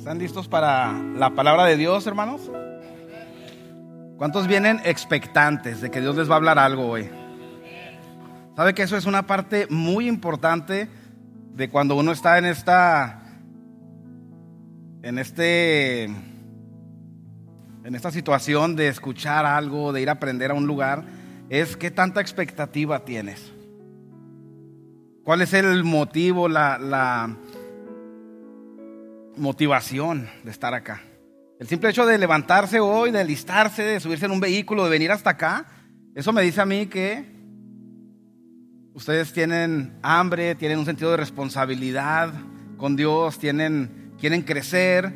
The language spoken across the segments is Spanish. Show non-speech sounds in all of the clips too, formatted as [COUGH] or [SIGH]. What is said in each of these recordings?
¿Están listos para la palabra de Dios, hermanos? ¿Cuántos vienen expectantes de que Dios les va a hablar algo hoy? ¿Sabe que eso es una parte muy importante de cuando uno está en esta en este en esta situación de escuchar algo, de ir a aprender a un lugar, es qué tanta expectativa tienes. ¿Cuál es el motivo, la, la motivación de estar acá? El simple hecho de levantarse hoy, de alistarse, de subirse en un vehículo, de venir hasta acá, eso me dice a mí que ustedes tienen hambre, tienen un sentido de responsabilidad con Dios, tienen, quieren crecer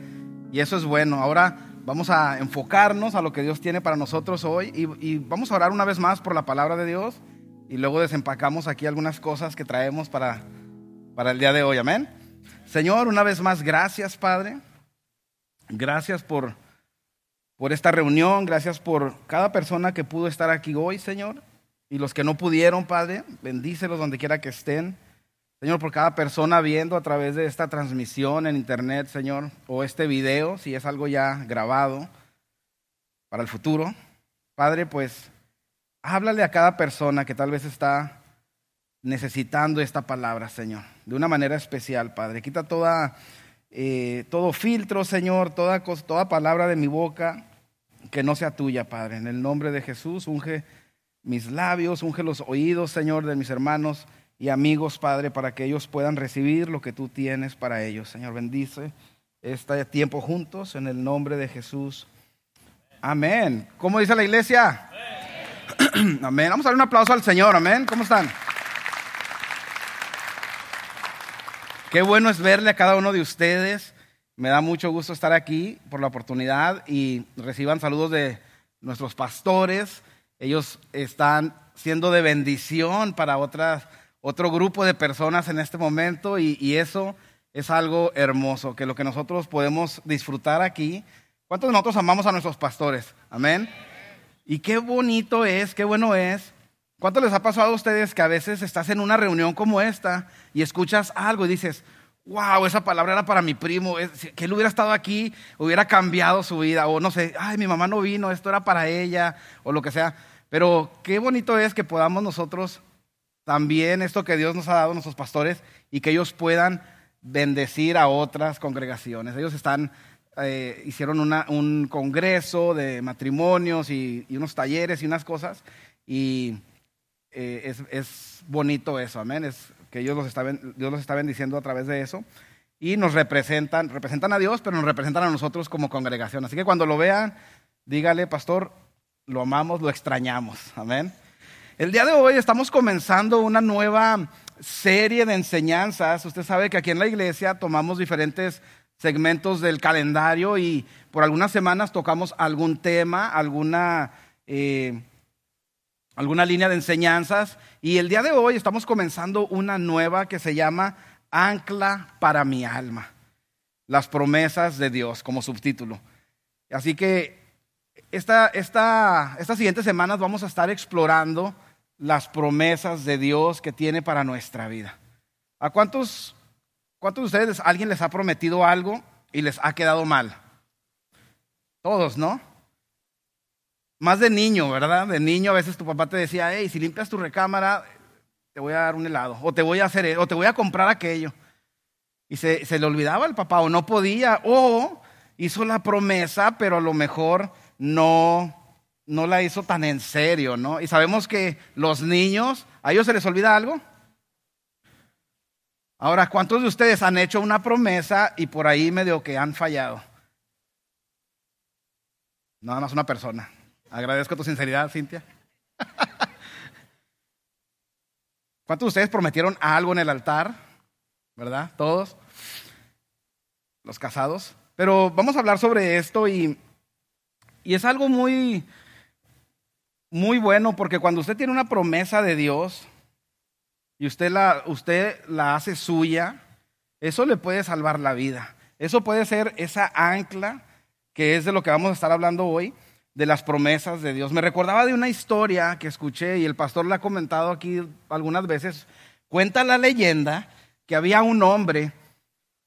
y eso es bueno. Ahora vamos a enfocarnos a lo que Dios tiene para nosotros hoy y, vamos a orar una vez más por la palabra de Dios y luego desempacamos aquí algunas cosas que traemos para, para el día de hoy. Amén. Señor, una vez más, gracias, Padre. Gracias por, por esta reunión, gracias por cada persona que pudo estar aquí hoy, Señor. Y los que no pudieron, Padre, bendícelos donde quiera que estén. Señor, por cada persona viendo a través de esta transmisión en internet, Señor, o este video, si es algo ya grabado para el futuro. Padre, pues háblale a cada persona que tal vez está necesitando esta palabra, Señor, de una manera especial, Padre. Quita toda, eh, todo filtro, Señor, toda, toda palabra de mi boca que no sea tuya, Padre. En el nombre de Jesús, unge mis labios, unge los oídos, Señor, de mis hermanos y amigos, Padre, para que ellos puedan recibir lo que tú tienes para ellos. Señor, bendice este tiempo juntos en el nombre de Jesús. Amén. ¿Cómo dice la iglesia? Amén. [CLEARS THROAT] Vamos a dar un aplauso al Señor. Amén. ¿Cómo están? Qué bueno es verle a cada uno de ustedes. Me da mucho gusto estar aquí por la oportunidad y reciban saludos de nuestros pastores. Ellos están siendo de bendición para otras, otro grupo de personas en este momento y, y eso es algo hermoso, que lo que nosotros podemos disfrutar aquí. ¿Cuántos de nosotros amamos a nuestros pastores? Amén. Y qué bonito es, qué bueno es. ¿Cuánto les ha pasado a ustedes que a veces estás en una reunión como esta y escuchas algo y dices, wow, esa palabra era para mi primo, que él hubiera estado aquí, hubiera cambiado su vida, o no sé, ay, mi mamá no vino, esto era para ella, o lo que sea. Pero qué bonito es que podamos nosotros también, esto que Dios nos ha dado a nuestros pastores, y que ellos puedan bendecir a otras congregaciones. Ellos están eh, hicieron un congreso de matrimonios y, y, unos talleres y unas cosas. Y eh, es, es, bonito eso, amén. Es que Dios los, está, Dios los bendiciendo a través de eso. Y nos representan, representan a Dios, pero nos representan a nosotros como congregación. Así que cuando lo vean, dígale, pastor, lo amamos, lo extrañamos. Amén. El día de hoy estamos comenzando una nueva serie de enseñanzas. Usted sabe que aquí en la iglesia tomamos diferentes segmentos del calendario y por algunas semanas tocamos algún tema, alguna, eh, alguna línea de enseñanzas. Y el día de hoy estamos comenzando una nueva que se llama Ancla para mi alma. Las promesas de Dios como subtítulo. Así que esta, esta, estas siguientes semanas vamos a estar explorando las promesas de Dios que tiene para nuestra vida. ¿A cuántos ¿Cuántos de ustedes alguien les ha prometido algo y les ha quedado mal? Todos, ¿no? Más de niño, ¿verdad? De niño a veces tu papá te decía, hey, si limpias tu recámara, te voy a dar un helado, o te voy a hacer, o te voy a comprar aquello. Y se, se le olvidaba al papá, o no podía, o hizo la promesa, pero a lo mejor no, no la hizo tan en serio, ¿no? Y sabemos que los niños, ¿a ellos se les olvida algo? Ahora, ¿cuántos de ustedes han hecho una promesa y por ahí medio que han fallado? Nada más una persona. Agradezco tu sinceridad, Cintia. [LAUGHS] ¿Cuántos de ustedes prometieron algo en el altar? ¿Verdad? Todos. Los casados. Pero vamos a hablar sobre esto y, y es algo muy, muy bueno porque cuando usted tiene una promesa de Dios, y usted la, usted la hace suya, eso le puede salvar la vida. Eso puede ser esa ancla que es de lo que vamos a estar hablando hoy, de las promesas de Dios. Me recordaba de una historia que escuché y el pastor la ha comentado aquí algunas veces. Cuenta la leyenda que había un hombre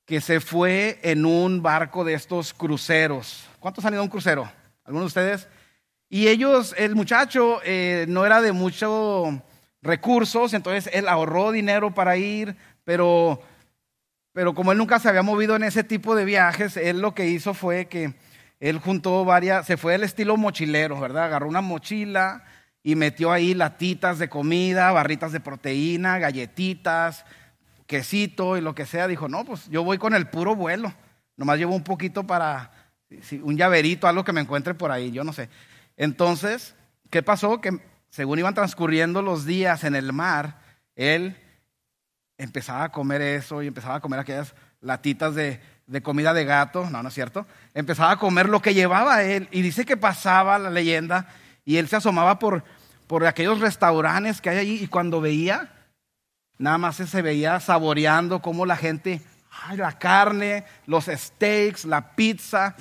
que se fue en un barco de estos cruceros. ¿Cuántos han ido a un crucero? ¿Algunos de ustedes? Y ellos, el muchacho eh, no era de muchos recursos, entonces él ahorró dinero para ir, pero, pero como él nunca se había movido en ese tipo de viajes, él lo que hizo fue que él juntó varias, se fue al estilo mochilero, ¿verdad? Agarró una mochila y metió ahí latitas de comida, barritas de proteína, galletitas, quesito y lo que sea. Dijo, no, pues yo voy con el puro vuelo. Nomás llevo un poquito para, un llaverito, algo que me encuentre por ahí, yo no sé. Entonces, ¿qué pasó? Que según iban transcurriendo los días en el mar, él empezaba a comer eso y empezaba a comer aquellas latitas de, comida de gato, no, no es cierto, empezaba a comer lo que llevaba él y dice que pasaba la leyenda y él se asomaba por, por aquellos restaurantes que hay allí y cuando veía, nada más se veía saboreando cómo la gente, ay, la carne, los steaks, la pizza,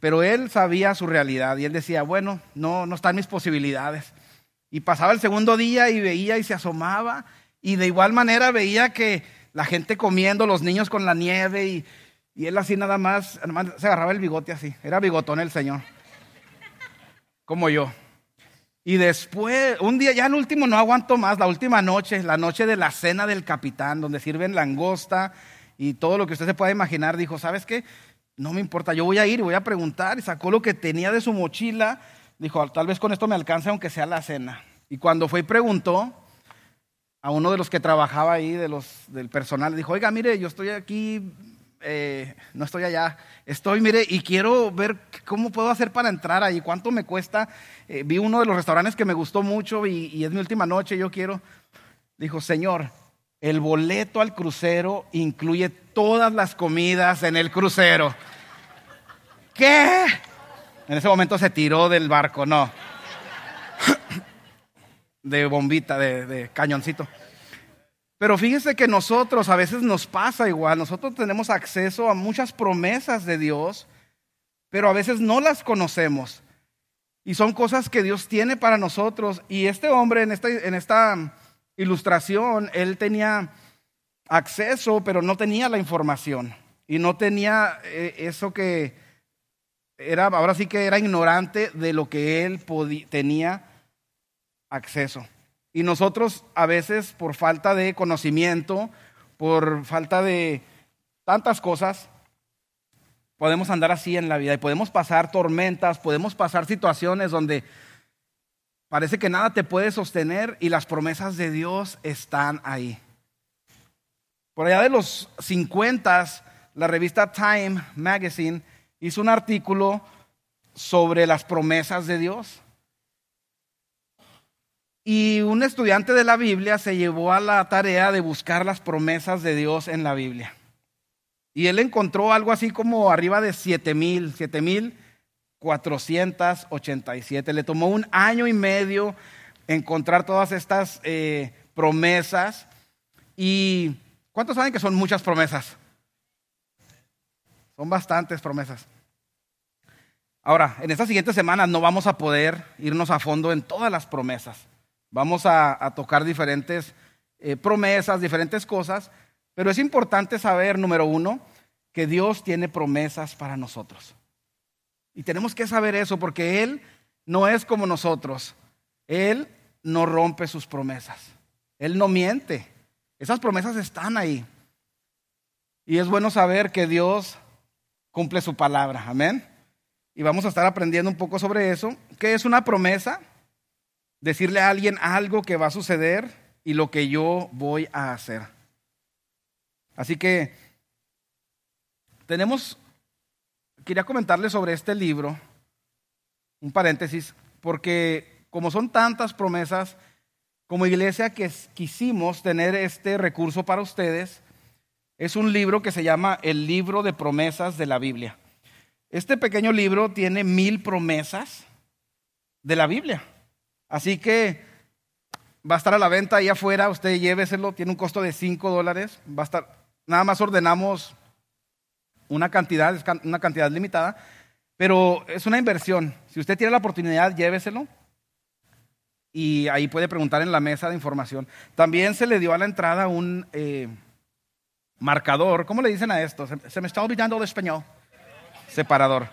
pero él sabía su realidad y él decía, bueno, no, no están mis posibilidades. Y pasaba el segundo día y veía y se asomaba y de igual manera veía que la gente comiendo, los niños con la nieve y, y él así nada más, se agarraba el bigote así, era bigotón el Señor, como yo. Y después, un día, ya el último no aguanto más, la última noche, la noche de la cena del capitán, donde sirven langosta y todo lo que usted se pueda imaginar, dijo, ¿sabes qué? No me importa, yo voy a ir y voy a preguntar. Y sacó lo que tenía de su mochila. Dijo, tal vez con esto me alcance aunque sea la cena. Y cuando fue y preguntó a uno de los que trabajaba ahí, de los, del personal, dijo, oiga, mire, yo estoy aquí, eh, no estoy allá, estoy, mire, y quiero ver cómo puedo hacer para entrar ahí, cuánto me cuesta. Eh, vi uno de los restaurantes que me gustó mucho y, y es mi última noche, yo quiero. Dijo, Señor, el boleto al crucero incluye todas las comidas en el crucero. ¿Qué? En ese momento se tiró del barco, no. [COUGHS] De bombita, de, cañoncito. Pero fíjese que nosotros a veces nos pasa igual, nosotros tenemos acceso a muchas promesas de Dios, pero a veces no las conocemos. Y son cosas que Dios tiene para nosotros. Y este hombre en esta, ilustración, él tenía acceso, pero no tenía la información. Y no tenía eh, eso que era, ahora sí que era ignorante de lo que él tenía acceso. Y nosotros a veces por falta de conocimiento, por falta de tantas cosas, podemos andar así en la vida y podemos pasar tormentas, podemos pasar situaciones donde parece que nada te puede sostener y las promesas de Dios están ahí. Por allá de los 50, la revista Time Magazine hizo un artículo sobre las promesas de Dios. Y un estudiante de la Biblia se llevó a la tarea de buscar las promesas de Dios en la Biblia. Y él encontró algo así como arriba de siete mil, siete mil 487. Le tomó un año y medio encontrar todas estas eh, promesas. ¿Y cuántos saben que son muchas promesas? Son bastantes promesas. Ahora, en estas siguientes semanas no vamos a poder irnos a fondo en todas las promesas. Vamos a, tocar diferentes eh, promesas, diferentes cosas, pero es importante saber, número uno, que Dios tiene promesas para nosotros. Y tenemos que saber eso porque Él no es como nosotros. Él no rompe sus promesas. Él no miente. Esas promesas están ahí. Y es bueno saber que Dios cumple su palabra. Amén. Y vamos a estar aprendiendo un poco sobre eso. ¿Qué es una promesa? Decirle a alguien algo que va a suceder y lo que yo voy a hacer. Así que tenemos, quería comentarles sobre este libro, un paréntesis, porque como son tantas promesas, como iglesia que quisimos tener este recurso para ustedes, es un libro que se llama El libro de promesas de la Biblia. Este pequeño libro tiene mil promesas de la Biblia. Así que va a estar a la venta ahí afuera, usted lléveselo, tiene un costo de cinco dólares, va a estar, nada más ordenamos una cantidad, una cantidad limitada, pero es una inversión. Si usted tiene la oportunidad, lléveselo y ahí puede preguntar en la mesa de información. También se le dio a la entrada un... Eh, marcador, ¿cómo le dicen a esto? Se, me está olvidando el español. Separador.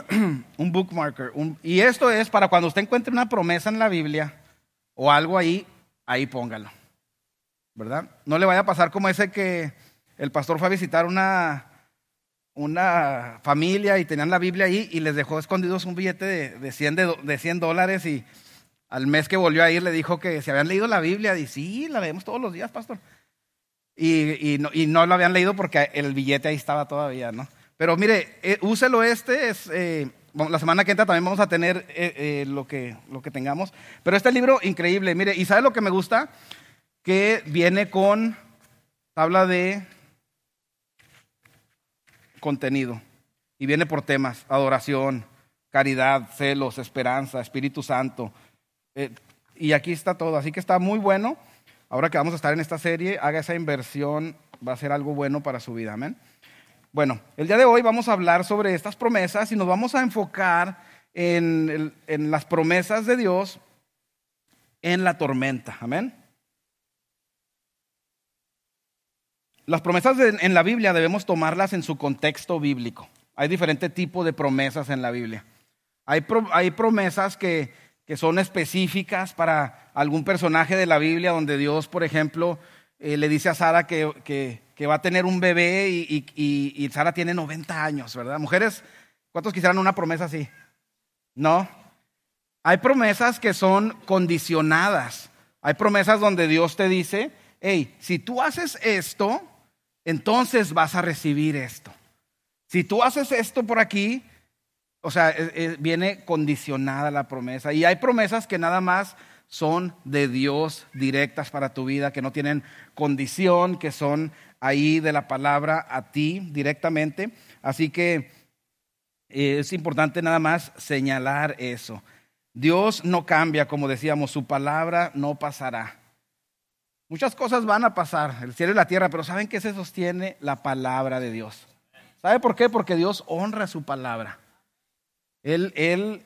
[CLEARS THROAT] un bookmarker. y esto es para cuando usted encuentre una promesa en la Biblia o algo ahí, ahí póngalo. ¿Verdad? No le vaya a pasar como ese que el pastor fue a visitar una, una familia y tenían la Biblia ahí y les dejó escondidos un billete de, de, 100, de, 100 dólares y al mes que volvió a ir le dijo que se habían leído la Biblia. Y sí, la leemos todos los días, pastor. Y, no, y no, lo habían leído porque el billete ahí estaba todavía, ¿no? Pero mire, eh, úselo este, es, eh, la semana que entra también vamos a tener eh, lo, que, lo que tengamos. Pero este libro, increíble, mire, ¿y sabe lo que me gusta? Que viene con tabla de contenido y viene por temas, adoración, caridad, celos, esperanza, Espíritu Santo. Y aquí está todo, así que está muy bueno. Ahora que vamos a estar en esta serie, haga esa inversión, va a ser algo bueno para su vida, amén. Bueno, el día de hoy vamos a hablar sobre estas promesas y nos vamos a enfocar en, en las promesas de Dios en la tormenta, amén. Las promesas en la Biblia debemos tomarlas en su contexto bíblico. Hay diferentes tipos de promesas en la Biblia. Hay, hay promesas que, que, son específicas para algún personaje de la Biblia, donde Dios, por ejemplo, eh, le dice a Sara que, que, va a tener un bebé y, y, Sara tiene 90 años, ¿verdad? Mujeres, ¿cuántos quisieran una promesa así? No. Hay promesas que son condicionadas. Hay promesas donde Dios te dice, hey, si tú haces esto, entonces vas a recibir esto. Si tú haces esto por aquí, o sea, eh, eh, viene condicionada la promesa. Y hay promesas que nada más son de Dios directas para tu vida, que no tienen condición, que son ahí de la palabra a ti directamente. Así que eh, es importante nada más señalar eso. Dios no cambia, como decíamos, su palabra no pasará. Muchas cosas van a pasar, el cielo y la tierra, pero ¿saben qué se sostiene? La palabra de Dios. ¿Sabe por qué? Porque Dios honra su palabra. Él, él,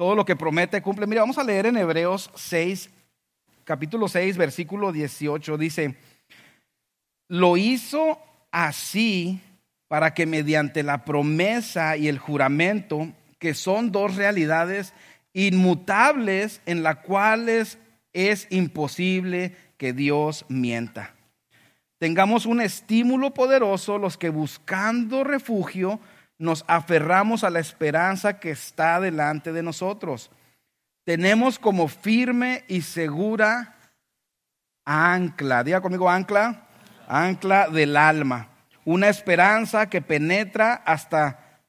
todo lo que promete cumple. Mira, vamos a leer en Hebreos 6, capítulo 6, versículo 18. Dice, lo hizo así para que mediante la promesa y el juramento, que son dos realidades inmutables en las cuales es imposible que Dios mienta. Tengamos un estímulo poderoso los que buscando refugio nos aferramos a la esperanza que está delante de nosotros. Tenemos como firme y segura ancla, diga conmigo ancla, ancla del alma, una esperanza que penetra hasta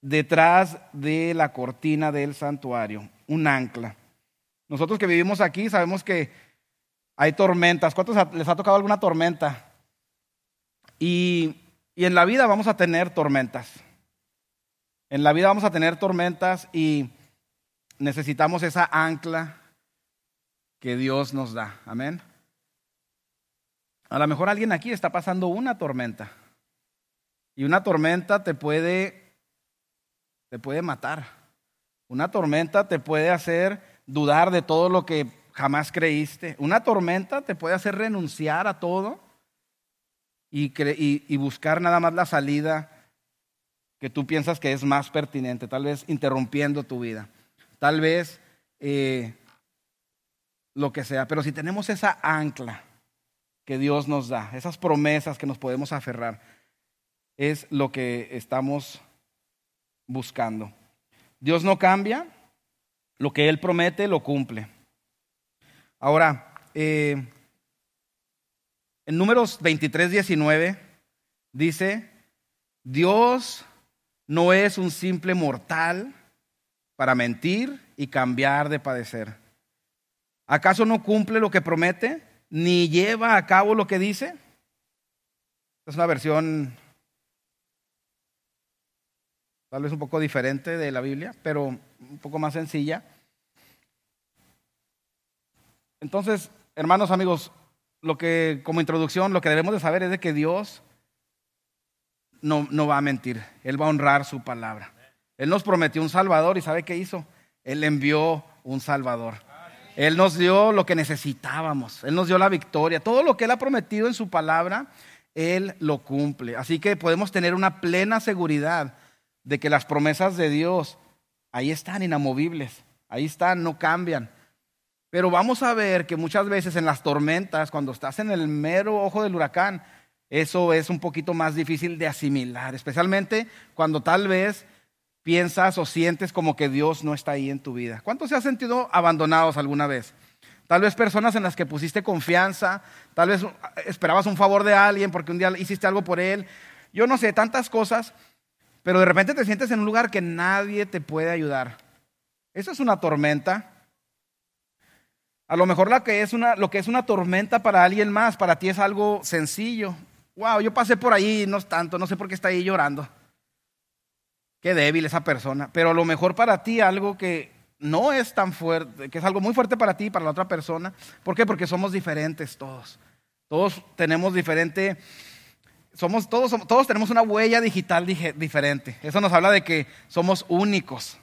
detrás de la cortina del santuario, un ancla. Nosotros que vivimos aquí sabemos que hay tormentas. ¿Cuántos les ha tocado alguna tormenta? Y, en la vida vamos a tener tormentas. En la vida vamos a tener tormentas y necesitamos esa ancla que Dios nos da. Amén. A lo mejor alguien aquí está pasando una tormenta. Y una tormenta te puede, te puede matar. Una tormenta te puede hacer dudar de todo lo que jamás creíste. Una tormenta te puede hacer renunciar a todo y, buscar nada más la salida que tú piensas que es más pertinente, tal vez interrumpiendo tu vida, tal vez eh, lo que sea. Pero si tenemos esa ancla que Dios nos da, esas promesas que nos podemos aferrar, es lo que estamos buscando. Dios no cambia, lo que Él promete lo cumple. Ahora, eh, en números 23, 19 dice, Dios no es un simple mortal para mentir y cambiar de padecer. ¿Acaso no cumple lo que promete? ¿Ni lleva a cabo lo que dice? Es una versión tal vez un poco diferente de la Biblia, pero un poco más sencilla. Entonces, hermanos, amigos, lo que como introducción, lo que debemos de saber es de que Dios no, no va a mentir, Él va a honrar su palabra. Él nos prometió un Salvador y ¿sabe qué hizo? Él envió un Salvador. Él nos dio lo que necesitábamos, Él nos dio la victoria. Todo lo que Él ha prometido en su palabra, Él lo cumple. Así que podemos tener una plena seguridad de que las promesas de Dios ahí están inamovibles, ahí están, no cambian. Pero vamos a ver que muchas veces en las tormentas, cuando estás en el mero ojo del huracán, eso es un poquito más difícil de asimilar, especialmente cuando tal vez piensas o sientes como que Dios no está ahí en tu vida. ¿Cuántos se han sentido abandonados alguna vez? Tal vez personas en las que pusiste confianza, tal vez esperabas un favor de alguien porque un día hiciste algo por él. Yo no sé, tantas cosas, pero de repente te sientes en un lugar que nadie te puede ayudar. Eso es una tormenta. A lo mejor que es una, lo que es una tormenta para alguien más, para ti es algo sencillo. Wow, yo pasé por ahí, no es tanto, no sé por qué está ahí llorando. Qué débil esa persona. Pero lo mejor para ti algo que no es tan fuerte, que es algo muy fuerte para ti y para la otra persona. ¿Por qué? Porque somos diferentes todos. Todos tenemos diferente, somos, todos, todos tenemos una huella digital diferente. Eso nos habla de que somos únicos,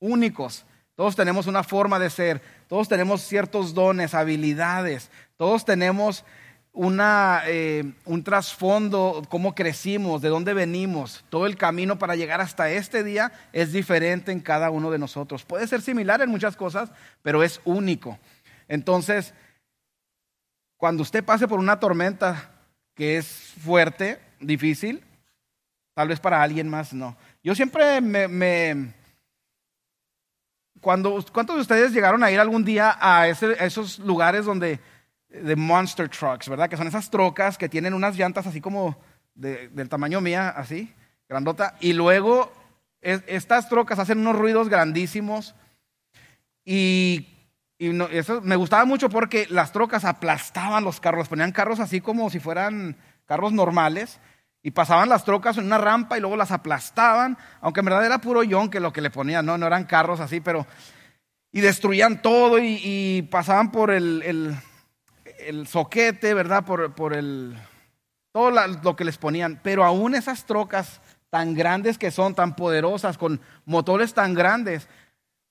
únicos. Todos tenemos una forma de ser, todos tenemos ciertos dones, habilidades, todos tenemos una, eh, un trasfondo, cómo crecimos, de dónde venimos. Todo el camino para llegar hasta este día es diferente en cada uno de nosotros. Puede ser similar en muchas cosas, pero es único. Entonces, cuando usted pase por una tormenta que es fuerte, difícil, tal vez para alguien más no. Yo siempre me cuando, ¿Cuántos de ustedes llegaron a ir algún día a, esos lugares donde, de monster trucks, ¿verdad? Que son esas trocas que tienen unas llantas así como del tamaño mía, así, grandota. Y luego estas trocas hacen unos ruidos grandísimos. Y, eso me gustaba mucho porque las trocas aplastaban los carros, ponían carros así como si fueran carros normales. Y pasaban las trocas en una rampa y luego las aplastaban, aunque en verdad era puro que lo que le ponían, no, no eran carros así, pero... Y destruían todo y, pasaban por el, soquete, ¿verdad? Por, por el... Todo lo que les ponían. Pero aún esas trocas tan grandes que son, tan poderosas, con motores tan grandes,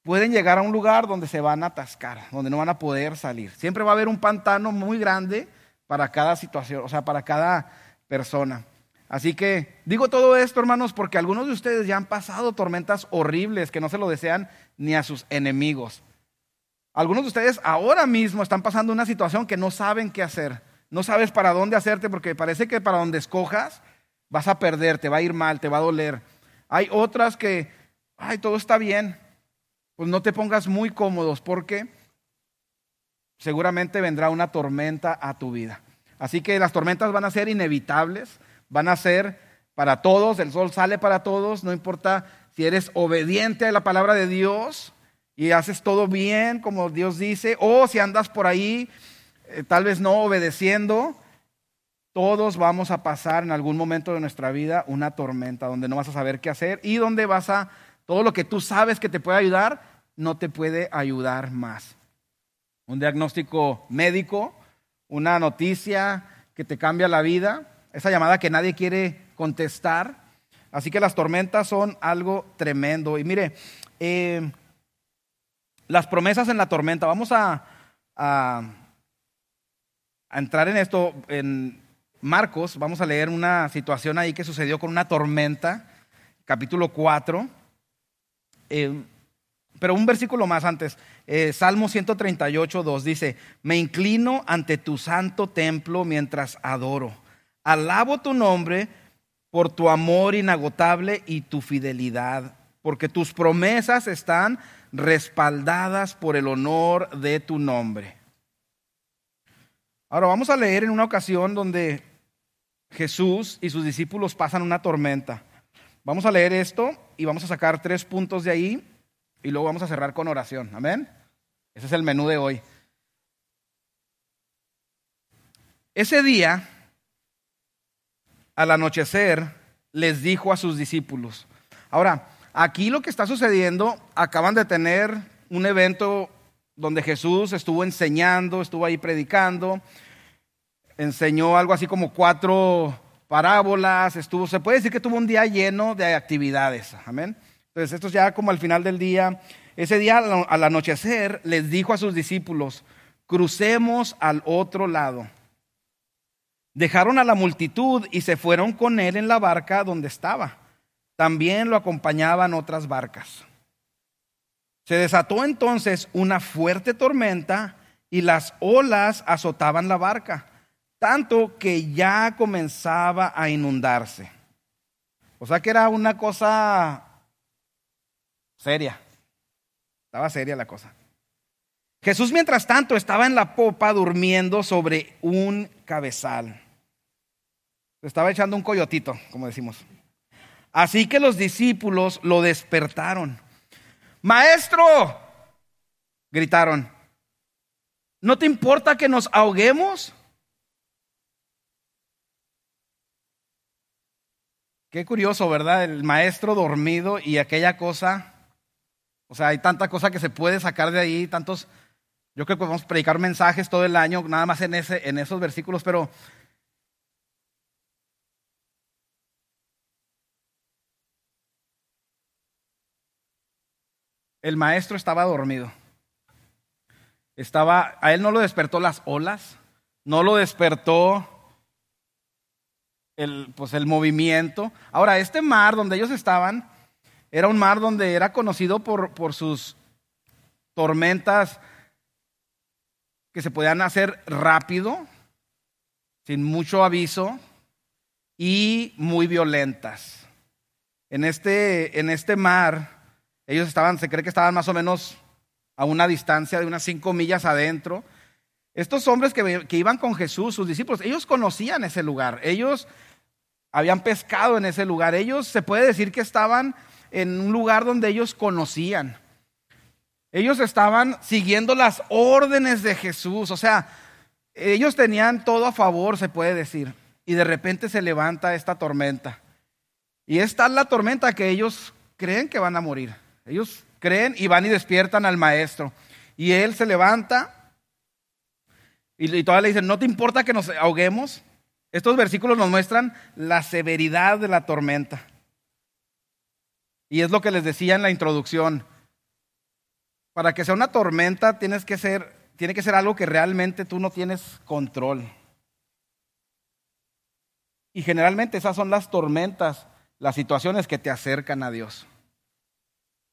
pueden llegar a un lugar donde se van a atascar, donde no van a poder salir. Siempre va a haber un pantano muy grande para cada situación, o sea, para cada persona. Así que digo todo esto, hermanos, porque algunos de ustedes ya han pasado tormentas horribles que no se lo desean ni a sus enemigos. Algunos de ustedes ahora mismo están pasando una situación que no saben qué hacer. No sabes para dónde hacerte porque parece que para donde escojas vas a perder, te va a ir mal, te va a doler. Hay otras que, ay, todo está bien. Pues no te pongas muy cómodos porque seguramente vendrá una tormenta a tu vida. Así que las tormentas van a ser inevitables van a ser para todos, el sol sale para todos, no importa si eres obediente a la palabra de Dios y haces todo bien como Dios dice, o si andas por ahí eh, tal vez no obedeciendo, todos vamos a pasar en algún momento de nuestra vida una tormenta donde no vas a saber qué hacer y donde vas a, todo lo que tú sabes que te puede ayudar, no te puede ayudar más. Un diagnóstico médico, una noticia que te cambia la vida, esa llamada que nadie quiere contestar. Así que las tormentas son algo tremendo. Y mire, eh, las promesas en la tormenta, vamos a, entrar en esto en Marcos, vamos a leer una situación ahí que sucedió con una tormenta, capítulo 4. Eh, pero un versículo más antes, eh, Salmo 138, 2 dice, me inclino ante tu santo templo mientras adoro. Alabo tu nombre por tu amor inagotable y tu fidelidad, porque tus promesas están respaldadas por el honor de tu nombre. Ahora vamos a leer en una ocasión donde Jesús y sus discípulos pasan una tormenta. Vamos a leer esto y vamos a sacar tres puntos de ahí y luego vamos a cerrar con oración. Amén. Ese es el menú de hoy. Ese día al anochecer, les dijo a sus discípulos. Ahora, aquí lo que está sucediendo, acaban de tener un evento donde Jesús estuvo enseñando, estuvo ahí predicando, enseñó algo así como cuatro parábolas, estuvo, se puede decir que tuvo un día lleno de actividades, amén. Entonces, esto es ya como al final del día, Ese día al anochecer les dijo a sus discípulos, crucemos al otro lado. Dejaron a la multitud y se fueron con él en la barca donde estaba. También lo acompañaban otras barcas. Se desató entonces una fuerte tormenta y las olas azotaban la barca, tanto que ya comenzaba a inundarse. O sea que era una cosa seria. Estaba seria la cosa. Jesús, mientras tanto, estaba en la popa durmiendo sobre un cabezal. Estaba echando un coyotito, como decimos. Así que los discípulos lo despertaron. Maestro, gritaron, ¿no te importa que nos ahoguemos? Qué curioso, ¿verdad? El maestro dormido y aquella cosa. O sea, hay tanta cosa que se puede sacar de ahí, tantos yo creo que podemos predicar mensajes todo el año, nada más en, ese, en esos versículos, pero el maestro estaba dormido. Estaba, a él no lo despertó las olas, no lo despertó el, pues el movimiento. Ahora, este mar donde ellos estaban era un mar donde era conocido por, por sus tormentas que se podían hacer rápido, sin mucho aviso y muy violentas. En este, en este mar, ellos estaban, se cree que estaban más o menos a una distancia de unas cinco millas adentro. Estos hombres que, que iban con Jesús, sus discípulos, ellos conocían ese lugar, ellos habían pescado en ese lugar, ellos se puede decir que estaban en un lugar donde ellos conocían. Ellos estaban siguiendo las órdenes de Jesús, o sea, ellos tenían todo a favor, se puede decir, y de repente se levanta esta tormenta. Y es tal la tormenta que ellos creen que van a morir. Ellos creen y van y despiertan al maestro. Y él se levanta y, y todavía le dicen, ¿no te importa que nos ahoguemos? Estos versículos nos muestran la severidad de la tormenta. Y es lo que les decía en la introducción. Para que sea una tormenta tienes que ser, tiene que ser algo que realmente tú no tienes control. Y generalmente esas son las tormentas, las situaciones que te acercan a Dios.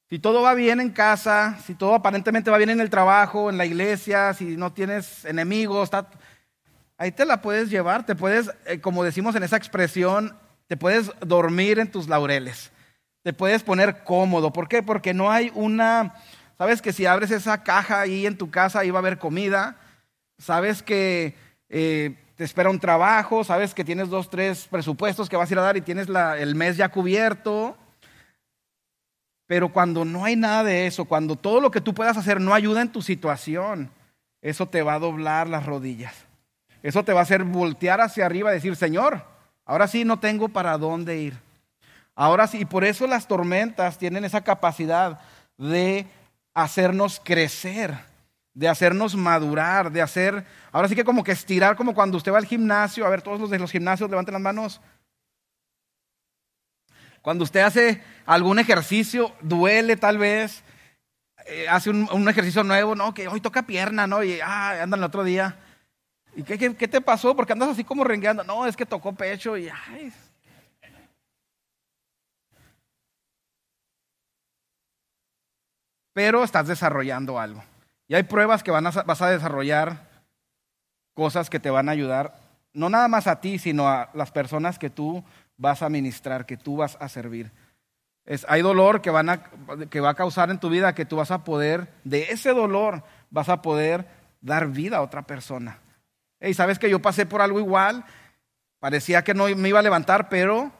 Si todo va bien en casa, si todo aparentemente va bien en el trabajo, en la iglesia, si no tienes enemigos, ahí te la puedes llevar, te puedes, eh, como decimos en esa expresión, te puedes dormir en tus laureles, te puedes poner cómodo. ¿Por qué? Porque no hay una Sabes que si abres esa caja ahí en tu casa, ahí va a haber comida. Sabes que eh, te espera un trabajo. Sabes que tienes dos, tres presupuestos que vas a ir a dar y tienes el mes ya cubierto. Pero cuando no hay nada de eso, cuando todo lo que tú puedas hacer no ayuda en tu situación, eso te va a doblar las rodillas. Eso te va a hacer voltear hacia arriba y decir, Señor, ahora sí no tengo para dónde ir. Ahora sí, y por eso las tormentas tienen esa capacidad de hacernos crecer, de hacernos madurar, de hacer, ahora sí que como que estirar, como cuando usted va al gimnasio, a ver, todos los de los gimnasios levanten las manos. Cuando usted hace algún ejercicio, duele tal vez, eh, hace un, ejercicio nuevo, no, que hoy toca pierna, ¿no? Y ah, andan el otro día. ¿Y qué, qué, te pasó? Porque andas así como rengueando. No, es que tocó pecho y ay, pero estás desarrollando algo. Y hay pruebas que vas a desarrollar cosas que te van a ayudar, no nada más a ti, sino a las personas que tú vas a ministrar, que tú vas a servir. Es, hay dolor que, van a, que va a causar en tu vida que tú vas a poder, de ese dolor vas a poder dar vida a otra persona. Y sabes que yo pasé por algo igual, parecía que no me iba a levantar, pero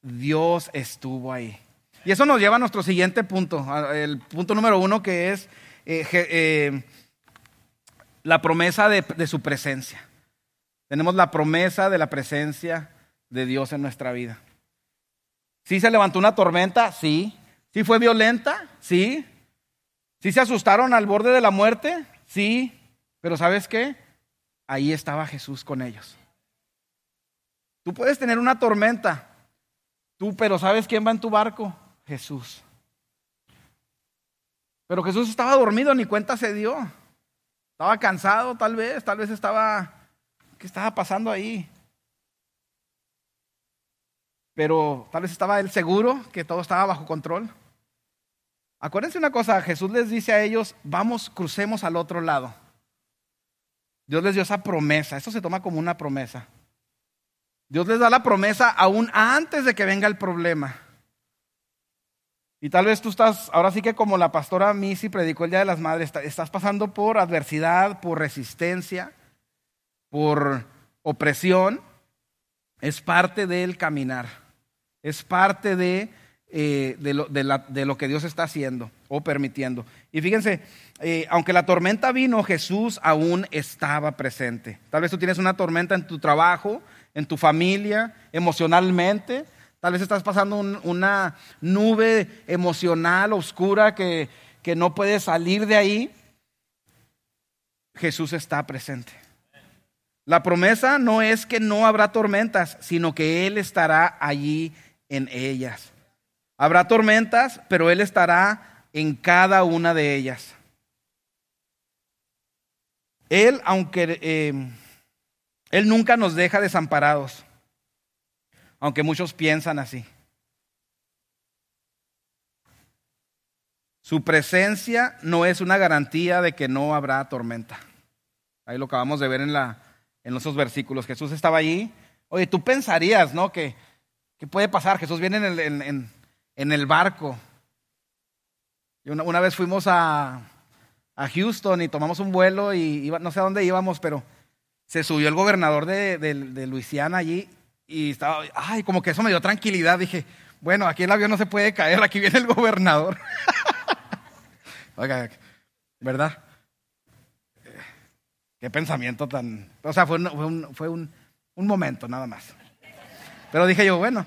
Dios estuvo ahí. Y eso nos lleva a nuestro siguiente punto, el punto número uno que es eh, eh, la promesa de, de su presencia. Tenemos la promesa de la presencia de Dios en nuestra vida. ¿Sí se levantó una tormenta? Sí. ¿Sí fue violenta? Sí. ¿Sí se asustaron al borde de la muerte? Sí. Pero ¿sabes qué? Ahí estaba Jesús con ellos. Tú puedes tener una tormenta, tú, pero ¿sabes quién va en tu barco? Jesús. Pero Jesús estaba dormido, ni cuenta se dio. Estaba cansado tal vez, tal vez estaba... ¿Qué estaba pasando ahí? Pero tal vez estaba él seguro que todo estaba bajo control. Acuérdense una cosa, Jesús les dice a ellos, vamos, crucemos al otro lado. Dios les dio esa promesa, eso se toma como una promesa. Dios les da la promesa aún antes de que venga el problema. Y tal vez tú estás, ahora sí que como la pastora Missy predicó el Día de las Madres, estás pasando por adversidad, por resistencia, por opresión. Es parte del caminar, es parte de, eh, de, lo, que Dios está haciendo o permitiendo. Y fíjense, eh, aunque la tormenta vino, Jesús aún estaba presente. Tal vez tú tienes una tormenta en tu trabajo, en tu familia, emocionalmente. Tal vez estás pasando una nube emocional oscura que, que no puedes salir de ahí. Jesús está presente. La promesa no es que no habrá tormentas, sino que Él estará allí en ellas. Habrá tormentas, pero Él estará en cada una de ellas. Él, aunque eh, Él nunca nos deja desamparados aunque muchos piensan así. Su presencia no es una garantía de que no habrá tormenta. Ahí lo acabamos de ver en, la, en esos versículos. Jesús estaba allí. Oye, tú pensarías, ¿no? Que, puede pasar. Jesús viene en el, en, el barco. Y una, vez fuimos a, Houston y tomamos un vuelo y no sé a dónde íbamos, pero se subió el gobernador de, Luisiana allí y estaba, ay, como que eso me dio tranquilidad. Dije, bueno, aquí el avión no se puede caer, aquí viene el gobernador. [LAUGHS] Oiga, ¿verdad? Qué pensamiento tan... O sea, fue, un, fue un, momento nada más. Pero dije yo, bueno.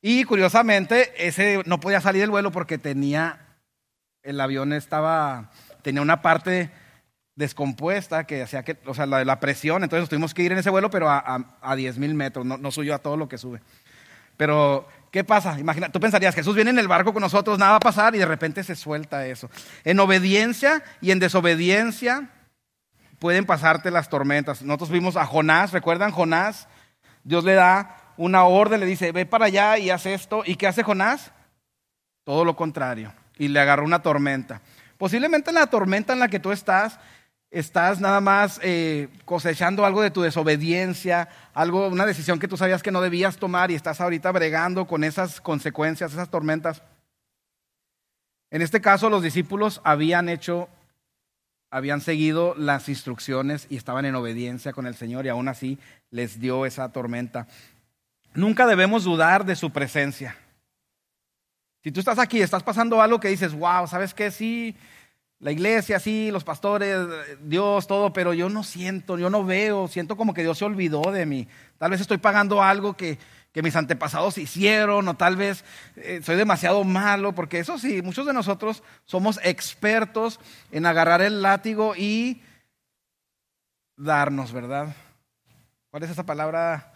Y curiosamente, ese no podía salir del vuelo porque tenía... El avión estaba... Tenía una parte descompuesta que hacía que, o sea, la, la presión, entonces tuvimos que ir en ese vuelo, pero a, a, 10 mil metros, no, no, subió a todo lo que sube. Pero, ¿qué pasa? Imagina, tú pensarías, Jesús viene en el barco con nosotros, nada va a pasar y de repente se suelta eso. En obediencia y en desobediencia pueden pasarte las tormentas. Nosotros vimos a Jonás, ¿recuerdan Jonás? Dios le da una orden, le dice, ve para allá y haz esto. ¿Y qué hace Jonás? Todo lo contrario. Y le agarró una tormenta. Posiblemente en la tormenta en la que tú estás, estás nada más eh, cosechando algo de tu desobediencia, algo, una decisión que tú sabías que no debías tomar y estás ahorita bregando con esas consecuencias, esas tormentas. En este caso, los discípulos habían hecho, habían seguido las instrucciones y estaban en obediencia con el Señor y aún así les dio esa tormenta. Nunca debemos dudar de su presencia. Si tú estás aquí, estás pasando algo que dices, wow, ¿sabes qué? Sí, la iglesia, sí, los pastores, Dios, todo, pero yo no siento, yo no veo, siento como que Dios se olvidó de mí. Tal vez estoy pagando algo que, mis antepasados hicieron, o tal vez eh, soy demasiado malo, porque eso sí, muchos de nosotros somos expertos en agarrar el látigo y darnos, ¿verdad? ¿Cuál es esa palabra?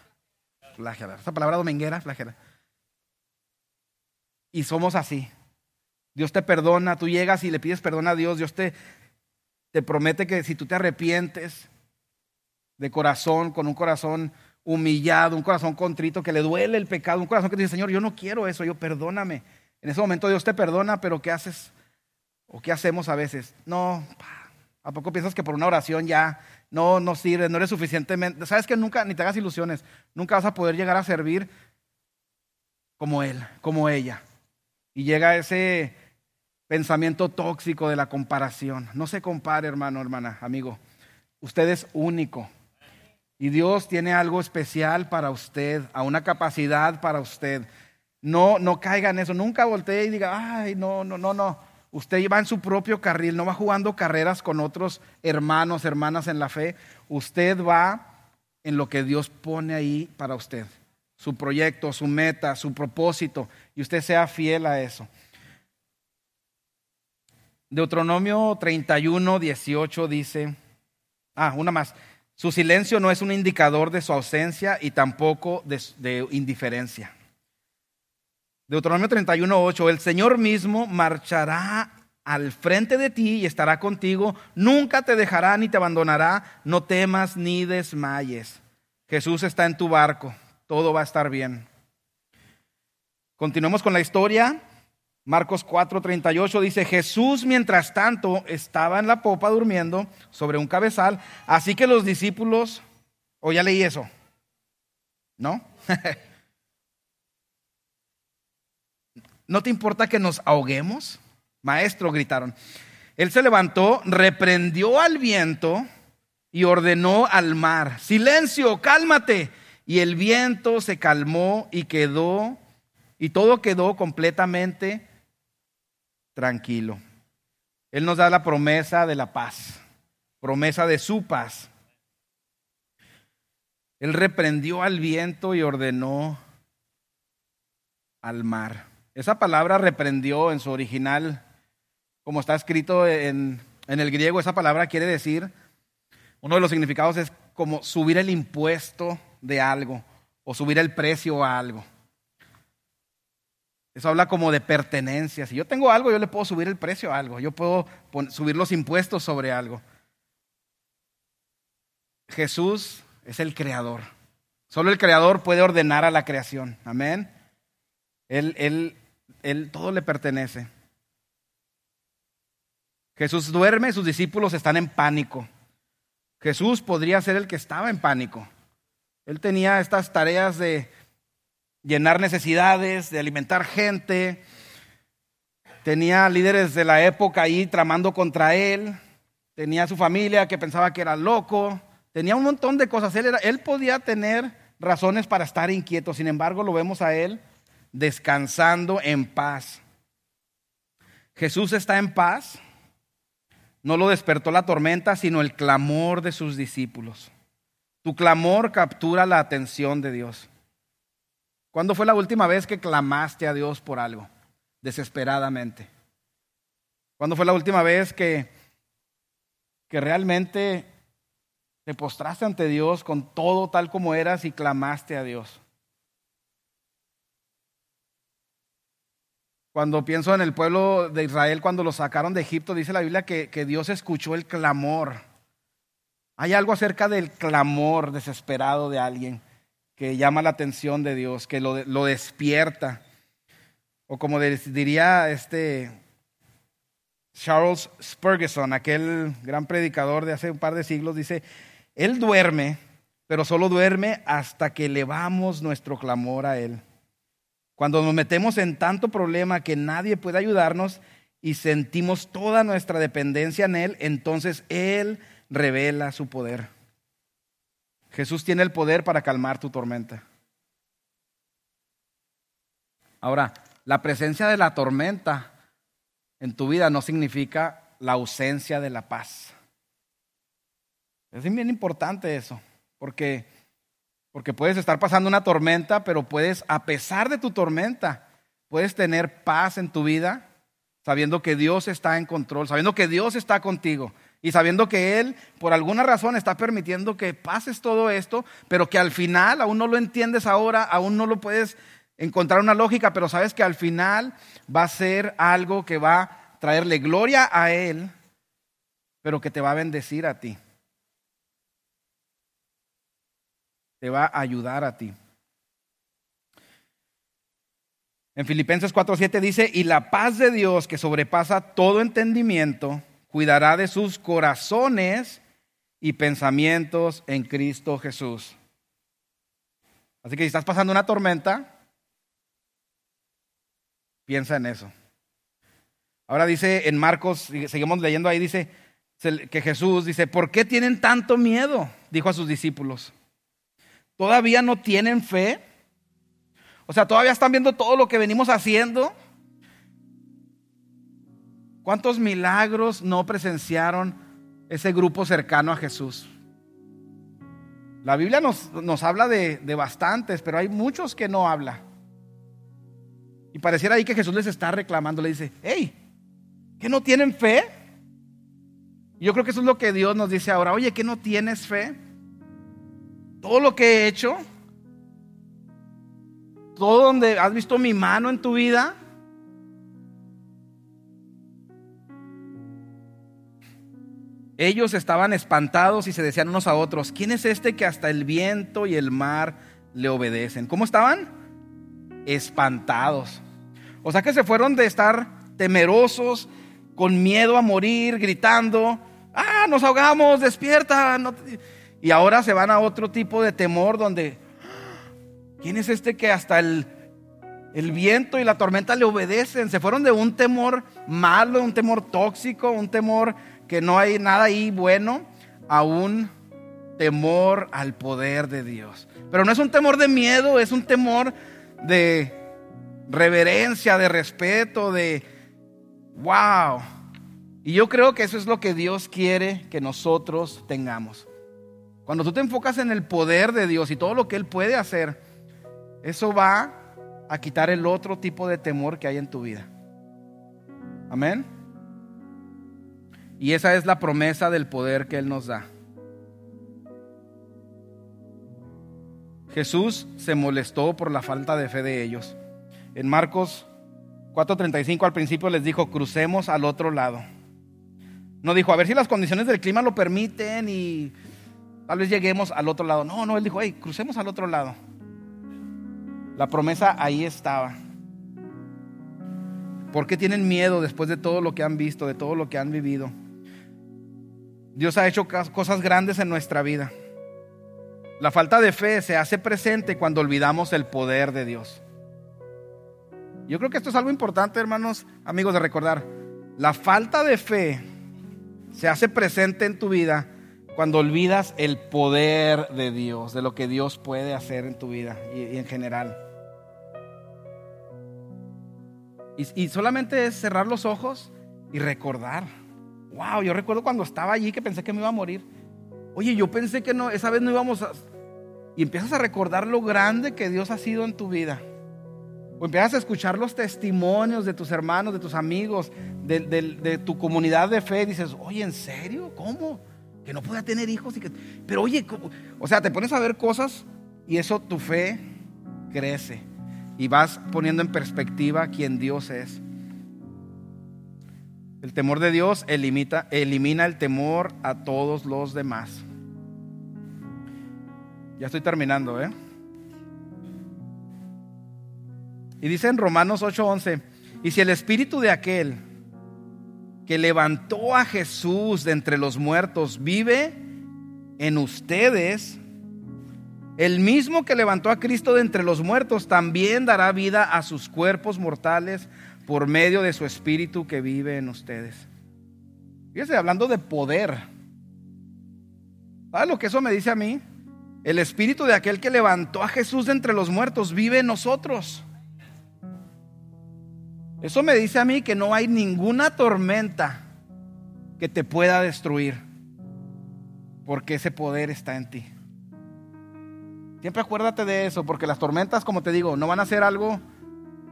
Flagela. Esa palabra dominguera, flagela. Y somos así. Dios te perdona, tú llegas y le pides perdón a Dios, Dios te, te promete que si tú te arrepientes de corazón, con un corazón humillado, un corazón contrito, que le duele el pecado, un corazón que dice, Señor, yo no quiero eso, yo perdóname. En ese momento Dios te perdona, pero ¿qué haces? ¿O qué hacemos a veces? No, ¿a poco piensas que por una oración ya no, no sirve, no eres suficientemente? Sabes que nunca, ni te hagas ilusiones, nunca vas a poder llegar a servir como Él, como ella. Y llega ese pensamiento tóxico de la comparación. No se compare, hermano, hermana, amigo. Usted es único. Y Dios tiene algo especial para usted, a una capacidad para usted. No, no caiga en eso. Nunca voltee y diga, ay, no, no, no, no. Usted va en su propio carril, no va jugando carreras con otros hermanos, hermanas en la fe. Usted va en lo que Dios pone ahí para usted. Su proyecto, su meta, su propósito. Y usted sea fiel a eso. Deuteronomio 31, 18 dice, ah, una más, su silencio no es un indicador de su ausencia y tampoco de, indiferencia. Deuteronomio 31, 8, el Señor mismo marchará al frente de ti y estará contigo, nunca te dejará ni te abandonará, no temas ni desmayes. Jesús está en tu barco, todo va a estar bien. Continuemos con la historia. Marcos 4:38 dice, Jesús mientras tanto estaba en la popa durmiendo sobre un cabezal, así que los discípulos, o ya leí eso, ¿no? [LAUGHS] ¿No te importa que nos ahoguemos? Maestro, gritaron. Él se levantó, reprendió al viento y ordenó al mar, silencio, cálmate. Y el viento se calmó y quedó, y todo quedó completamente tranquilo. Él nos da la promesa de la paz, promesa de su paz. Él reprendió al viento y ordenó al mar. Esa palabra reprendió en su original, como está escrito en, en el griego, esa palabra quiere decir, uno de los significados es como subir el impuesto de algo o subir el precio a algo. Eso habla como de pertenencia. Si yo tengo algo, yo le puedo subir el precio a algo. Yo puedo subir los impuestos sobre algo. Jesús es el creador. Solo el creador puede ordenar a la creación. Amén. Él, él, él todo le pertenece. Jesús duerme, sus discípulos están en pánico. Jesús podría ser el que estaba en pánico. Él tenía estas tareas de llenar necesidades, de alimentar gente. Tenía líderes de la época ahí tramando contra él. Tenía su familia que pensaba que era loco. Tenía un montón de cosas. Él, él podía tener razones para estar inquieto. Sin embargo, lo vemos a él descansando en paz. Jesús está en paz. No lo despertó la tormenta, sino el clamor de sus discípulos. Tu clamor captura la atención de Dios. ¿Cuándo fue la última vez que clamaste a Dios por algo? Desesperadamente. ¿Cuándo fue la última vez que, que realmente te postraste ante Dios con todo tal como eras y clamaste a Dios? Cuando pienso en el pueblo de Israel, cuando lo sacaron de Egipto, dice la Biblia que, Dios escuchó el clamor. Hay algo acerca del clamor desesperado de alguien que llama la atención de Dios, que lo, despierta. O como diría este Charles Spurgeon, aquel gran predicador de hace un par de siglos, dice, Él duerme, pero solo duerme hasta que elevamos nuestro clamor a Él. Cuando nos metemos en tanto problema que nadie puede ayudarnos y sentimos toda nuestra dependencia en Él, entonces Él revela su poder. Jesús tiene el poder para calmar tu tormenta. Ahora, la presencia de la tormenta en tu vida no significa la ausencia de la paz. Es bien importante eso, porque, porque puedes estar pasando una tormenta, pero puedes, a pesar de tu tormenta, puedes tener paz en tu vida, sabiendo que Dios está en control, sabiendo que Dios está contigo, y sabiendo que Él, por alguna razón, está permitiendo que pases todo esto, pero que al final aún no lo entiendes ahora, aún no lo puedes encontrar una lógica, pero sabes que al final va a ser algo que va a traerle gloria a Él, pero que te va a bendecir a ti. Te va a ayudar a ti. En Filipenses 4:7 dice, y la paz de Dios que sobrepasa todo entendimiento, cuidará de sus corazones y pensamientos en Cristo Jesús. Así que si estás pasando una tormenta, piensa en eso. Ahora dice en Marcos, seguimos leyendo ahí, dice que Jesús dice, ¿por qué tienen tanto miedo? Dijo a sus discípulos. ¿Todavía no tienen fe? O sea, todavía están viendo todo lo que venimos haciendo. ¿Cuántos milagros no presenciaron ese grupo cercano a Jesús? La Biblia nos, nos habla de, de, bastantes, pero hay muchos que no habla. Y pareciera ahí que Jesús les está reclamando, le dice, hey, ¿que no tienen fe? Y yo creo que eso es lo que Dios nos dice ahora, oye, ¿que no tienes fe? Todo lo que he hecho, todo donde has visto mi mano en tu vida, Ellos estaban espantados y se decían unos a otros, ¿quién es este que hasta el viento y el mar le obedecen? ¿Cómo estaban? Espantados. O sea que se fueron de estar temerosos, con miedo a morir, gritando, ah, nos ahogamos, despierta. Y ahora se van a otro tipo de temor donde, ¿quién es este que hasta el, el viento y la tormenta le obedecen? Se fueron de un temor malo, un temor tóxico, un temor que no hay nada ahí bueno, a un temor al poder de Dios. Pero no es un temor de miedo, es un temor de reverencia, de respeto, de wow. Y yo creo que eso es lo que Dios quiere que nosotros tengamos. Cuando tú te enfocas en el poder de Dios y todo lo que Él puede hacer, eso va a quitar el otro tipo de temor que hay en tu vida. Amén. Y esa es la promesa del poder que Él nos da. Jesús se molestó por la falta de fe de ellos. En Marcos 4:35 al principio les dijo, crucemos al otro lado. No dijo, a ver si las condiciones del clima lo permiten y tal vez lleguemos al otro lado. No, no, él dijo, hey, crucemos al otro lado. La promesa ahí estaba. ¿Por qué tienen miedo después de todo lo que han visto, de todo lo que han vivido? Dios ha hecho cosas grandes en nuestra vida. La falta de fe se hace presente cuando olvidamos el poder de Dios. Yo creo que esto es algo importante, hermanos, amigos, de recordar. La falta de fe se hace presente en tu vida cuando olvidas el poder de Dios, de lo que Dios puede hacer en tu vida y, en general. Y, solamente es cerrar los ojos y recordar. Wow, yo recuerdo cuando estaba allí que pensé que me iba a morir. Oye, yo pensé que no, esa vez no íbamos a... Y empiezas a recordar lo grande que Dios ha sido en tu vida. O empiezas a escuchar los testimonios de tus hermanos, de tus amigos, de, tu comunidad de fe. Y dices, oye, ¿en serio? ¿Cómo? Que no pueda tener hijos. Y que... Pero oye, o sea, te pones a ver cosas y eso tu fe crece. Y vas poniendo en perspectiva quién Dios es. El temor de Dios elimina, elimina el temor a todos los demás. Ya estoy terminando, ¿eh? Y dice en Romanos 8:11, y si el espíritu de aquel que levantó a Jesús de entre los muertos vive en ustedes, el mismo que levantó a Cristo de entre los muertos también dará vida a sus cuerpos mortales por medio de su espíritu que vive en ustedes. Fíjense, hablando de poder. ¿Sabes lo que eso me dice a mí? El espíritu de aquel que levantó a Jesús de entre los muertos vive en nosotros. Eso me dice a mí que no hay ninguna tormenta que te pueda destruir, porque ese poder está en ti. Siempre acuérdate de eso, porque las tormentas, como te digo, no van a ser algo,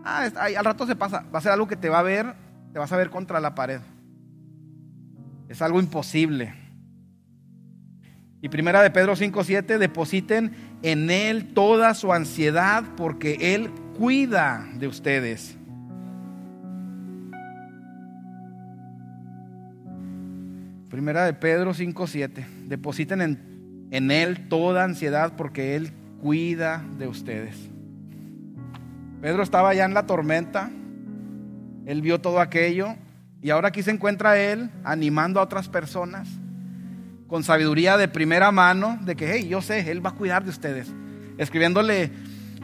ah, al rato se pasa, va a ser algo que te va a ver, te vas a ver contra la pared. Es algo imposible. Y primera de Pedro 5:7, depositen en él toda su ansiedad porque él cuida de ustedes. Primera de Pedro 5:7. Depositen en, en Él toda ansiedad porque Él cuida de ustedes. Pedro estaba ya en la tormenta. Él vio todo aquello. Y ahora aquí se encuentra Él animando a otras personas con sabiduría de primera mano de que, hey, yo sé, Él va a cuidar de ustedes. Escribiéndole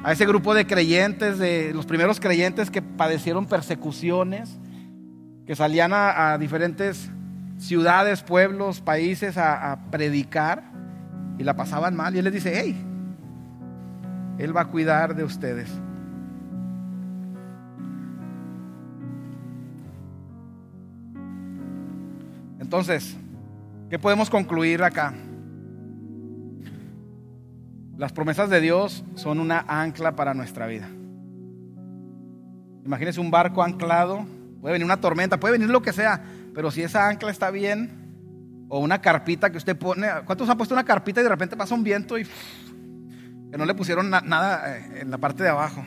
a ese grupo de creyentes, de los primeros creyentes que padecieron persecuciones, que salían a, a diferentes ciudades, pueblos, países a, predicar y la pasaban mal. Y Él les dice, hey, Él va a cuidar de ustedes. Entonces, ¿qué podemos concluir acá? Las promesas de Dios son una ancla para nuestra vida. Imagínese un barco anclado, puede venir una tormenta, puede venir lo que sea, pero si esa ancla está bien, o una carpita que usted pone, ¿cuántos han puesto una carpita y de repente pasa un viento y que no le pusieron nada eh, en la parte de abajo?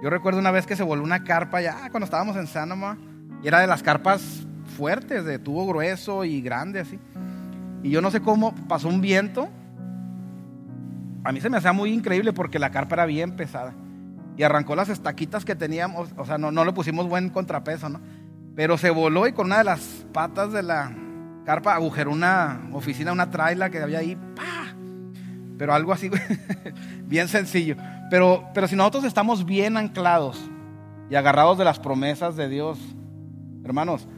Yo recuerdo una vez que se voló una carpa ya cuando estábamos en Sanoma y era de las carpas fuertes, de tubo grueso y grande así. Y yo no sé cómo pasó un viento. A mí se me hacía muy increíble porque la carpa era bien pesada. Y arrancó las estaquitas que teníamos, o sea, no, no le pusimos buen contrapeso, ¿no? Pero se voló y con una de las patas de la carpa agujeró una oficina, una traila que había ahí. ¡pah! Pero algo así, [LAUGHS] bien sencillo. Pero, pero si nosotros estamos bien anclados y agarrados de las promesas de Dios, hermanos,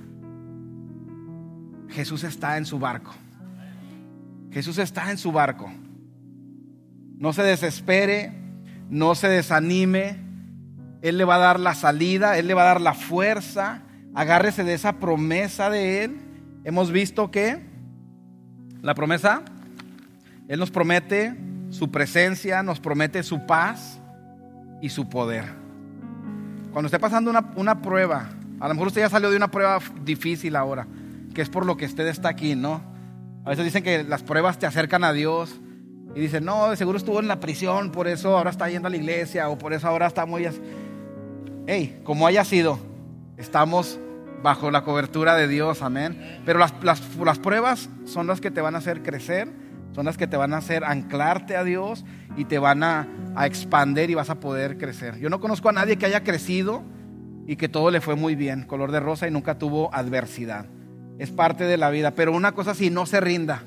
Jesús está en su barco. Jesús está en su barco. No se desespere, no se desanime. Él le va a dar la salida, Él le va a dar la fuerza. Agárrese de esa promesa de Él. Hemos visto que la promesa, Él nos promete su presencia, nos promete su paz y su poder. Cuando esté pasando una, una prueba, a lo mejor usted ya salió de una prueba difícil ahora, que es por lo que usted está aquí, ¿no? A veces dicen que las pruebas te acercan a Dios y dicen, no, de seguro estuvo en la prisión, por eso ahora está yendo a la iglesia o por eso ahora está muy... Hey, como haya sido, estamos bajo la cobertura de Dios, amén. Pero las, las, pruebas son las que te van a hacer crecer, son las que te van a hacer anclarte a Dios y te van a, a expandir y vas a poder crecer. Yo no conozco a nadie que haya crecido y que todo le fue muy bien, color de rosa y nunca tuvo adversidad es parte de la vida. Pero una cosa sí, no se rinda.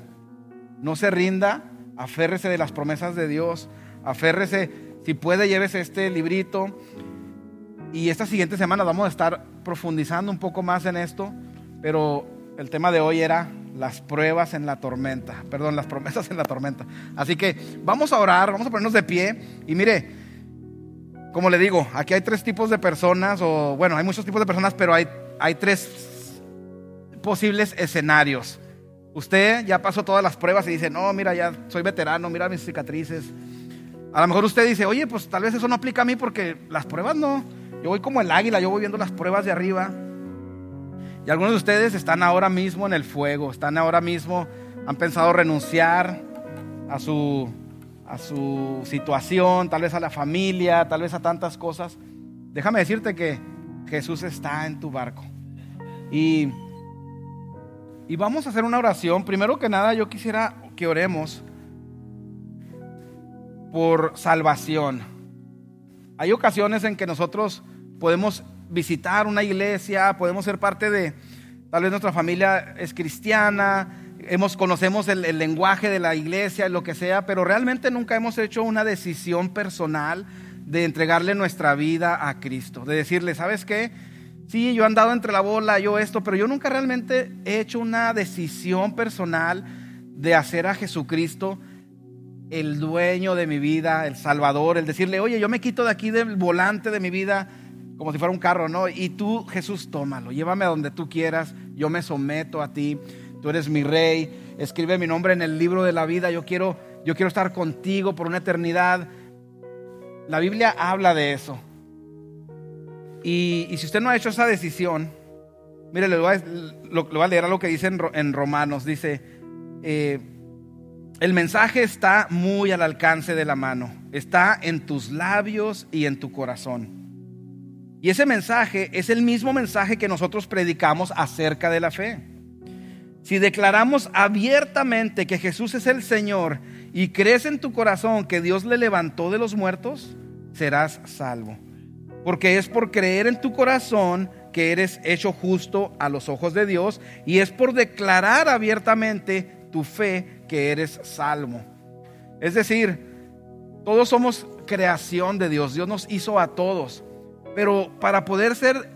No se rinda, aférrese de las promesas de Dios, aférrese, si puede, llévese este librito. Y esta siguiente semana vamos a estar profundizando un poco más en esto, pero el tema de hoy era las pruebas en la tormenta, [LAUGHS] perdón, las promesas en la tormenta. Así que vamos a orar, vamos a ponernos de pie y mire, como le digo, aquí hay tres tipos de personas, o bueno, hay muchos tipos de personas, pero hay, hay tres posibles escenarios. Usted ya pasó todas las pruebas y dice, no, mira, ya soy veterano, mira mis cicatrices. A lo mejor usted dice, oye, pues tal vez eso no aplica a mí porque las pruebas no. Yo voy como el águila, yo voy viendo las pruebas de arriba. Y algunos de ustedes están ahora mismo en el fuego, están ahora mismo, han pensado renunciar a su, a su situación, tal vez a la familia, tal vez a tantas cosas. Déjame decirte que Jesús está en tu barco. Y y vamos a hacer una oración. Primero que nada, yo quisiera que oremos por salvación. Hay ocasiones en que nosotros podemos visitar una iglesia, podemos ser parte de, tal vez nuestra familia es cristiana, hemos, conocemos el, lenguaje de la iglesia, lo que sea, pero realmente nunca hemos hecho una decisión personal de entregarle nuestra vida a Cristo, de decirle, ¿sabes qué? Sí, yo he andado entre la bola, yo esto, pero yo nunca realmente he hecho una decisión personal de hacer a Jesucristo el dueño de mi vida, el Salvador, el decirle, oye, yo me quito de aquí del volante de mi vida como si fuera un carro, ¿no? Y tú, Jesús, tómalo, llévame a donde tú quieras, yo me someto a ti, tú eres mi rey, escribe mi nombre en el libro de la vida, yo quiero, yo quiero estar contigo por una eternidad. La Biblia habla de eso. Y, si usted no ha hecho esa decisión, mire, le voy a, lo, leer a lo que dice en, Romanos. Dice, eh, el mensaje está muy al alcance de la mano, está en tus labios y en tu corazón. Y ese mensaje es el mismo mensaje que nosotros predicamos acerca de la fe. Si declaramos abiertamente que Jesús es el Señor y crees en tu corazón que Dios le levantó de los muertos, serás salvo porque es por creer en tu corazón que eres hecho justo a los ojos de Dios y es por declarar abiertamente tu fe que eres salvo. Es decir, todos somos creación de Dios, Dios nos hizo a todos, pero para poder ser,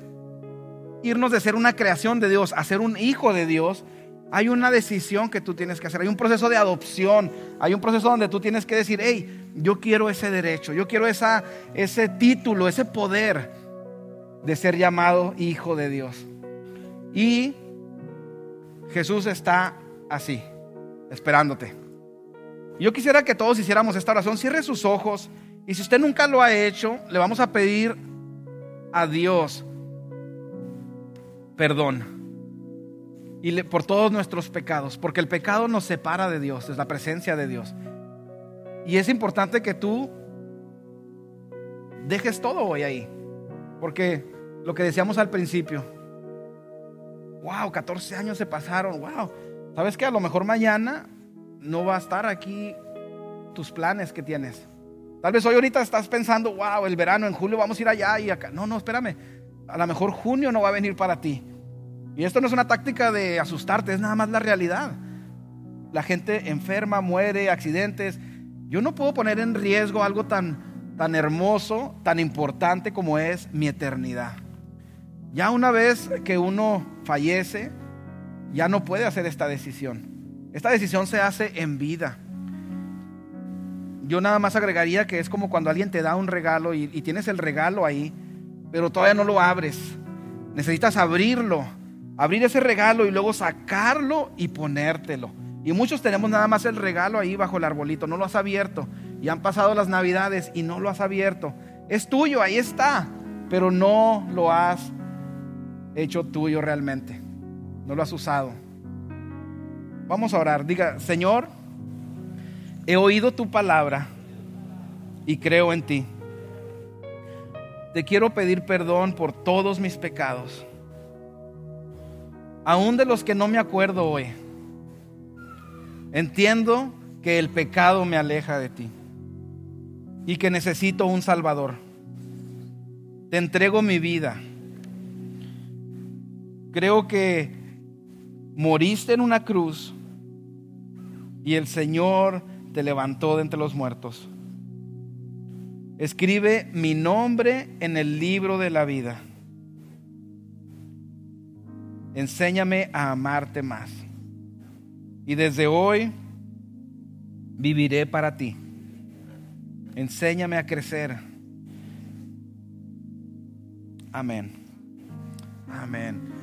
irnos de ser una creación de Dios a ser un hijo de Dios, hay una decisión que tú tienes que hacer, hay un proceso de adopción, hay un proceso donde tú tienes que decir, hey, yo quiero ese derecho, yo quiero esa, ese título, ese poder de ser llamado hijo de Dios. Y Jesús está así, esperándote. Yo quisiera que todos hiciéramos esta oración, cierre sus ojos y si usted nunca lo ha hecho, le vamos a pedir a Dios perdón y por todos nuestros pecados, porque el pecado nos separa de Dios, es la presencia de Dios. Y es importante que tú dejes todo hoy ahí, porque lo que decíamos al principio, Wow, 14 años se pasaron. Wow. ¿Sabes qué? A lo mejor mañana no va a estar aquí tus planes que tienes. Tal vez hoy ahorita estás pensando, wow, el verano, en julio vamos a ir allá y acá. No, no, espérame. A lo mejor junio no va a venir para ti. Y esto no es una táctica de asustarte, es nada más la realidad. La gente enferma, muere, accidentes. Yo no puedo poner en riesgo algo tan, tan hermoso, tan importante como es mi eternidad. Ya una vez que uno fallece, ya no puede hacer esta decisión. Esta decisión se hace en vida. Yo nada más agregaría que es como cuando alguien te da un regalo y, tienes el regalo ahí, pero todavía no lo abres. Necesitas abrirlo abrir ese regalo y luego sacarlo y ponértelo. Y muchos tenemos nada más el regalo ahí bajo el arbolito, no lo has abierto. Y han pasado las navidades y no lo has abierto. Es tuyo, ahí está, pero no lo has hecho tuyo realmente. No lo has usado. Vamos a orar. Diga, Señor, he oído tu palabra y creo en ti. Te quiero pedir perdón por todos mis pecados aún de los que no me acuerdo hoy. Entiendo que el pecado me aleja de ti y que necesito un Salvador. Te entrego mi vida. Creo que moriste en una cruz y el Señor te levantó de entre los muertos. Escribe mi nombre en el libro de la vida enséñame a amarte más. Y desde hoy viviré para ti. Enséñame a crecer. Amén. Amén.